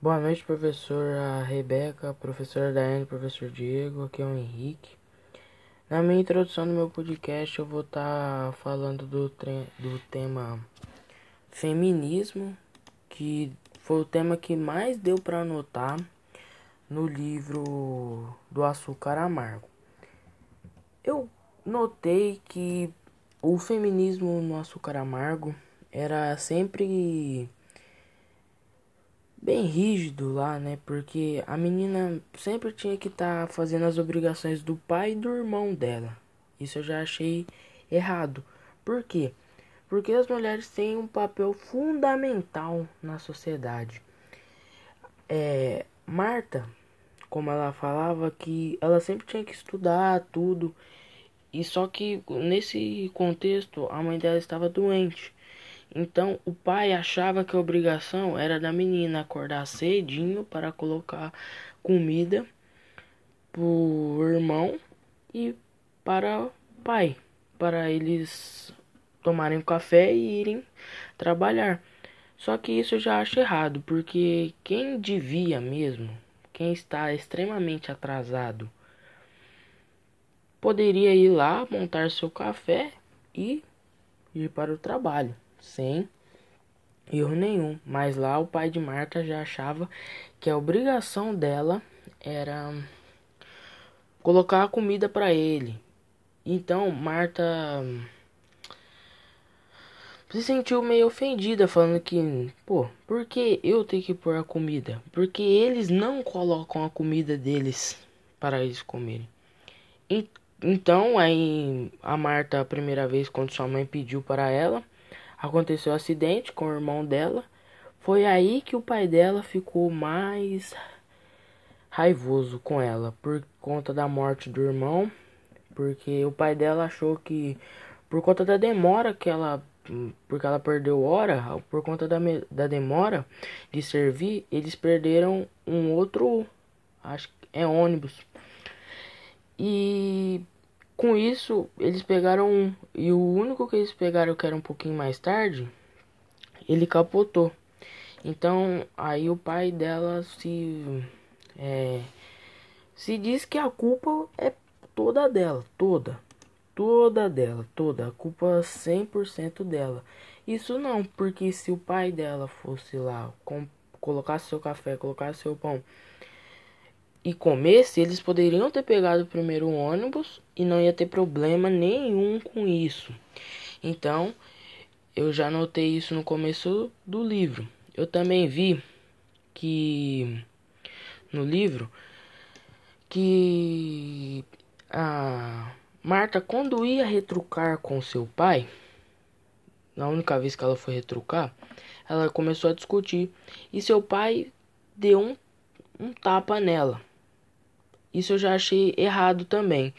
Boa noite, professora Rebeca, professora Daiane, professor Diego, aqui é o Henrique. Na minha introdução do meu podcast eu vou estar tá falando do, do tema feminismo, que foi o tema que mais deu para anotar no livro do Açúcar Amargo. Eu notei que o feminismo no Açúcar Amargo era sempre bem rígido lá, né? Porque a menina sempre tinha que estar tá fazendo as obrigações do pai e do irmão dela. Isso eu já achei errado. Por quê? Porque as mulheres têm um papel fundamental na sociedade. É, Marta, como ela falava, que ela sempre tinha que estudar tudo. E só que nesse contexto a mãe dela estava doente. Então o pai achava que a obrigação era da menina acordar cedinho para colocar comida pro irmão e para o pai, para eles tomarem café e irem trabalhar. Só que isso eu já acho errado, porque quem devia mesmo, quem está extremamente atrasado, poderia ir lá montar seu café e ir para o trabalho sem erro nenhum. Mas lá o pai de Marta já achava que a obrigação dela era colocar a comida para ele. Então Marta se sentiu meio ofendida, falando que, pô, por que eu tenho que pôr a comida? Porque eles não colocam a comida deles para eles comerem. Então, aí a Marta, a primeira vez, quando sua mãe pediu para ela, aconteceu um acidente com o irmão dela. Foi aí que o pai dela ficou mais raivoso com ela por conta da morte do irmão, porque o pai dela achou que por conta da demora que ela porque ela perdeu hora, por conta da, da demora de servir, eles perderam um outro, acho que é ônibus. E com isso, eles pegaram um. E o único que eles pegaram que era um pouquinho mais tarde, ele capotou. Então, aí o pai dela se. É, se diz que a culpa é toda dela, toda. Toda dela, toda. A culpa 100% dela. Isso não, porque se o pai dela fosse lá, com, colocasse seu café, colocasse seu pão e comesse, eles poderiam ter pegado o primeiro ônibus e não ia ter problema nenhum com isso. Então, eu já notei isso no começo do livro. Eu também vi que no livro que a Marta quando ia retrucar com seu pai, na única vez que ela foi retrucar, ela começou a discutir e seu pai deu um, um tapa nela. Isso eu já achei errado também,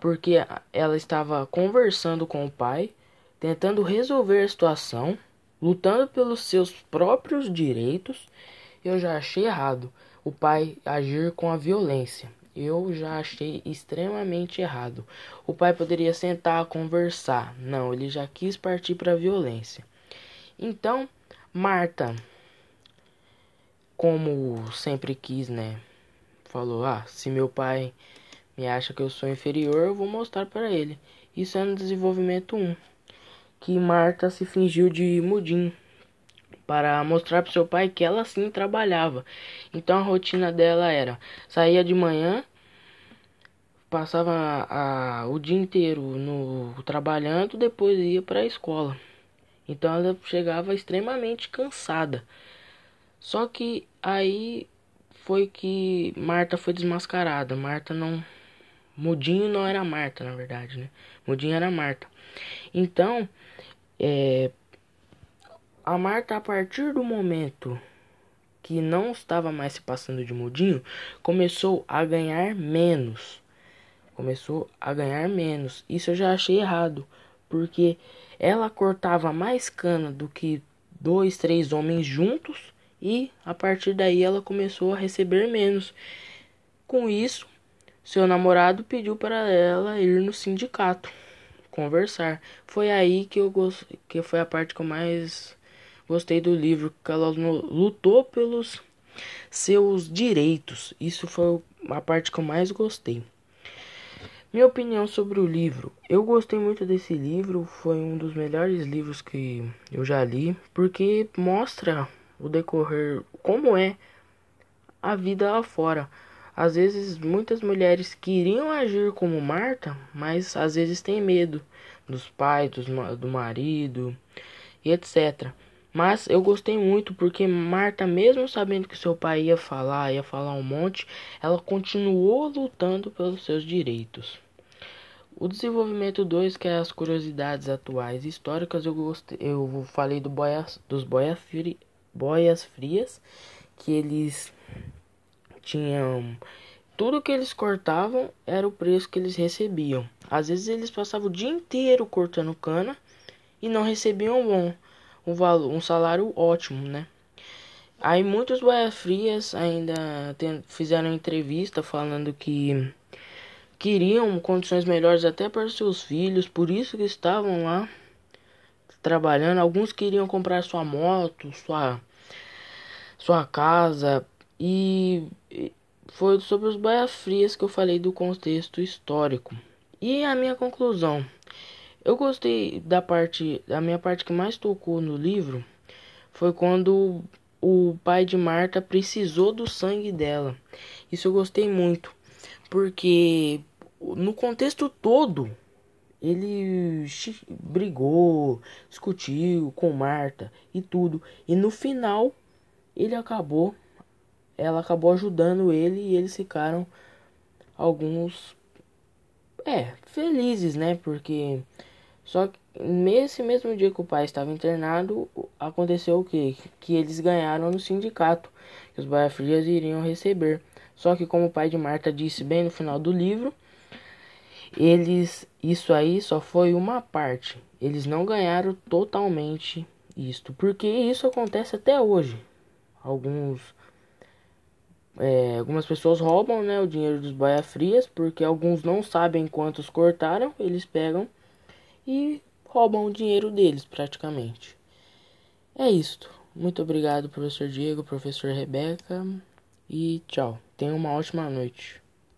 porque ela estava conversando com o pai, tentando resolver a situação, lutando pelos seus próprios direitos. Eu já achei errado o pai agir com a violência. Eu já achei extremamente errado. O pai poderia sentar, conversar. Não, ele já quis partir para a violência. Então, Marta, como sempre quis, né, falou: Ah, se meu pai me acha que eu sou inferior, eu vou mostrar para ele. Isso é no desenvolvimento 1. Que Marta se fingiu de mudim para mostrar para seu pai que ela sim trabalhava. Então a rotina dela era: saía de manhã, passava a, o dia inteiro no trabalhando, depois ia para a escola. Então ela chegava extremamente cansada. Só que aí foi que Marta foi desmascarada. Marta não. Mudinho não era Marta, na verdade, né? Mudinho era Marta. Então, é, a Marta, a partir do momento que não estava mais se passando de mudinho, começou a ganhar menos. Começou a ganhar menos. Isso eu já achei errado, porque ela cortava mais cana do que dois, três homens juntos e a partir daí ela começou a receber menos. Com isso, seu namorado pediu para ela ir no sindicato conversar. Foi aí que eu gost... que foi a parte que eu mais gostei do livro, que ela lutou pelos seus direitos. Isso foi a parte que eu mais gostei. Minha opinião sobre o livro. Eu gostei muito desse livro, foi um dos melhores livros que eu já li, porque mostra o decorrer como é a vida lá fora. Às vezes muitas mulheres queriam agir como Marta, mas às vezes tem medo dos pais, dos, do marido e etc. Mas eu gostei muito porque Marta, mesmo sabendo que seu pai ia falar, ia falar um monte, ela continuou lutando pelos seus direitos. O desenvolvimento 2, que é as curiosidades atuais e históricas, eu, gostei, eu falei do boias, dos boias, fri, boias frias, que eles tinham. Tudo que eles cortavam era o preço que eles recebiam. Às vezes eles passavam o dia inteiro cortando cana e não recebiam um, um, valor, um salário ótimo, né? Aí muitos boias frias ainda tem, fizeram entrevista falando que queriam condições melhores até para seus filhos, por isso que estavam lá trabalhando. Alguns queriam comprar sua moto, sua sua casa e foi sobre os baias frias que eu falei do contexto histórico. E a minha conclusão, eu gostei da parte, a minha parte que mais tocou no livro foi quando o pai de Marta precisou do sangue dela. Isso eu gostei muito, porque no contexto todo ele brigou, discutiu com Marta e tudo. E no final ele acabou, ela acabou ajudando ele e eles ficaram alguns é, felizes, né? Porque só que nesse mesmo dia que o pai estava internado, aconteceu o que? Que eles ganharam no sindicato, que os Baia Frias iriam receber. Só que como o pai de Marta disse bem no final do livro, eles isso aí só foi uma parte. Eles não ganharam totalmente isto, porque isso acontece até hoje. Alguns é, algumas pessoas roubam né, o dinheiro dos baia frias porque alguns não sabem quantos cortaram, eles pegam e roubam o dinheiro deles praticamente. É isto. Muito obrigado, professor Diego, professor Rebeca, e tchau. Tenha uma ótima noite.